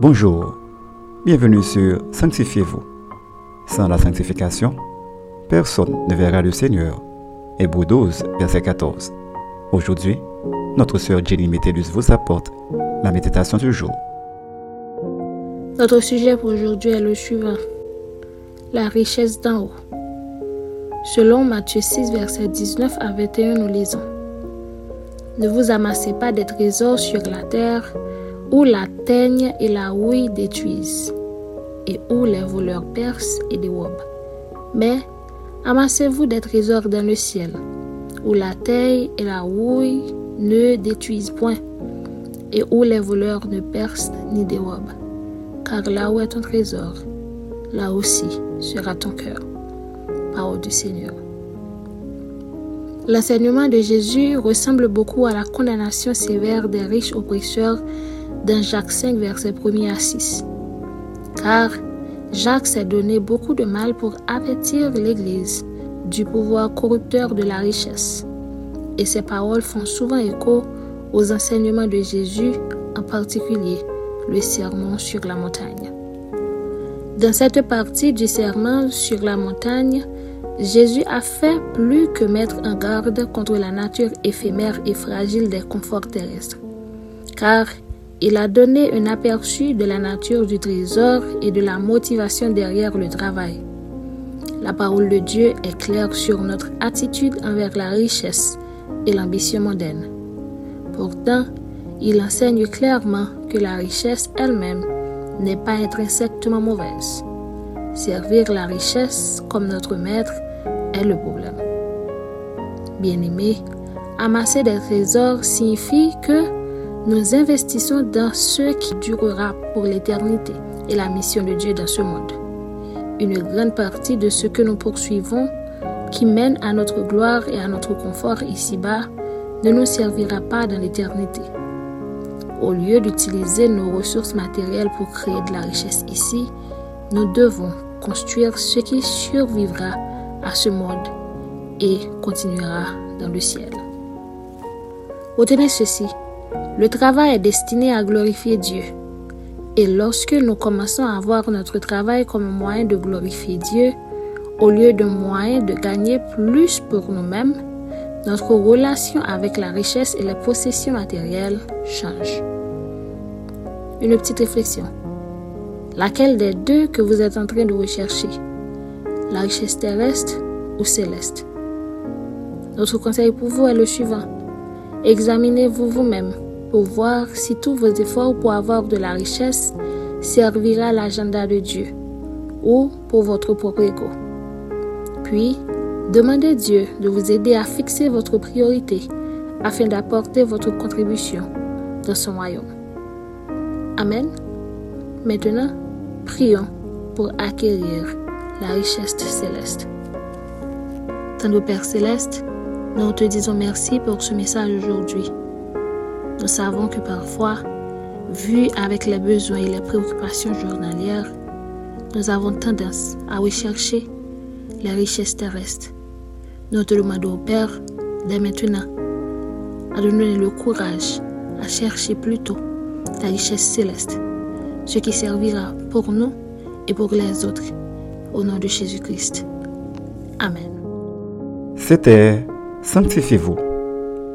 Bonjour, bienvenue sur Sanctifiez-vous. Sans la sanctification, personne ne verra le Seigneur. Hébreu 12, verset 14. Aujourd'hui, notre sœur Jenny Métellus vous apporte la méditation du jour. Notre sujet pour aujourd'hui est le suivant. La richesse d'en haut. Selon Matthieu 6, verset 19 à 21, nous lisons. Ne vous amassez pas des trésors sur la terre où la teigne et la houille détruisent et où les voleurs percent et dérobent. Mais amassez-vous des trésors dans le ciel où la teigne et la houille ne détruisent point et où les voleurs ne percent ni dérobent. Car là où est ton trésor, là aussi sera ton cœur. Parole du Seigneur. L'enseignement de Jésus ressemble beaucoup à la condamnation sévère des riches oppresseurs dans Jacques 5, verset 1 à 6. Car Jacques s'est donné beaucoup de mal pour avertir l'Église du pouvoir corrupteur de la richesse. Et ses paroles font souvent écho aux enseignements de Jésus, en particulier le sermon sur la montagne. Dans cette partie du sermon sur la montagne, Jésus a fait plus que mettre en garde contre la nature éphémère et fragile des conforts terrestres, car il a donné un aperçu de la nature du trésor et de la motivation derrière le travail. La parole de Dieu est claire sur notre attitude envers la richesse et l'ambition mondaine. Pourtant, il enseigne clairement que la richesse elle-même n'est pas intrinsèquement mauvaise. Servir la richesse comme notre maître est le problème. Bien-aimé, amasser des trésors signifie que nous investissons dans ce qui durera pour l'éternité et la mission de Dieu dans ce monde. Une grande partie de ce que nous poursuivons, qui mène à notre gloire et à notre confort ici-bas, ne nous servira pas dans l'éternité. Au lieu d'utiliser nos ressources matérielles pour créer de la richesse ici, nous devons construire ce qui survivra à ce monde et continuera dans le ciel. Retenez ceci, le travail est destiné à glorifier Dieu. Et lorsque nous commençons à voir notre travail comme un moyen de glorifier Dieu, au lieu d'un moyen de gagner plus pour nous-mêmes, notre relation avec la richesse et les possessions matérielles change. Une petite réflexion. Laquelle des deux que vous êtes en train de rechercher? La richesse terrestre ou céleste? Notre conseil pour vous est le suivant. Examinez-vous vous-même pour voir si tous vos efforts pour avoir de la richesse servira l'agenda de Dieu ou pour votre propre ego. Puis, demandez Dieu de vous aider à fixer votre priorité afin d'apporter votre contribution dans son royaume. Amen. Maintenant, prions pour acquérir la richesse céleste. Tendre Père céleste, nous te disons merci pour ce message aujourd'hui. Nous savons que parfois, vu avec les besoins et les préoccupations journalières, nous avons tendance à rechercher les richesses terrestres. Nous demandons, Père, dès maintenant, à donner le courage à chercher plutôt la richesse céleste, ce qui servira pour nous et pour les autres. Au nom de Jésus-Christ. Amen. C'était Sanctifiez-vous.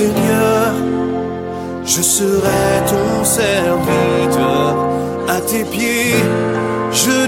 Seigneur, je serai ton serviteur. À tes pieds, je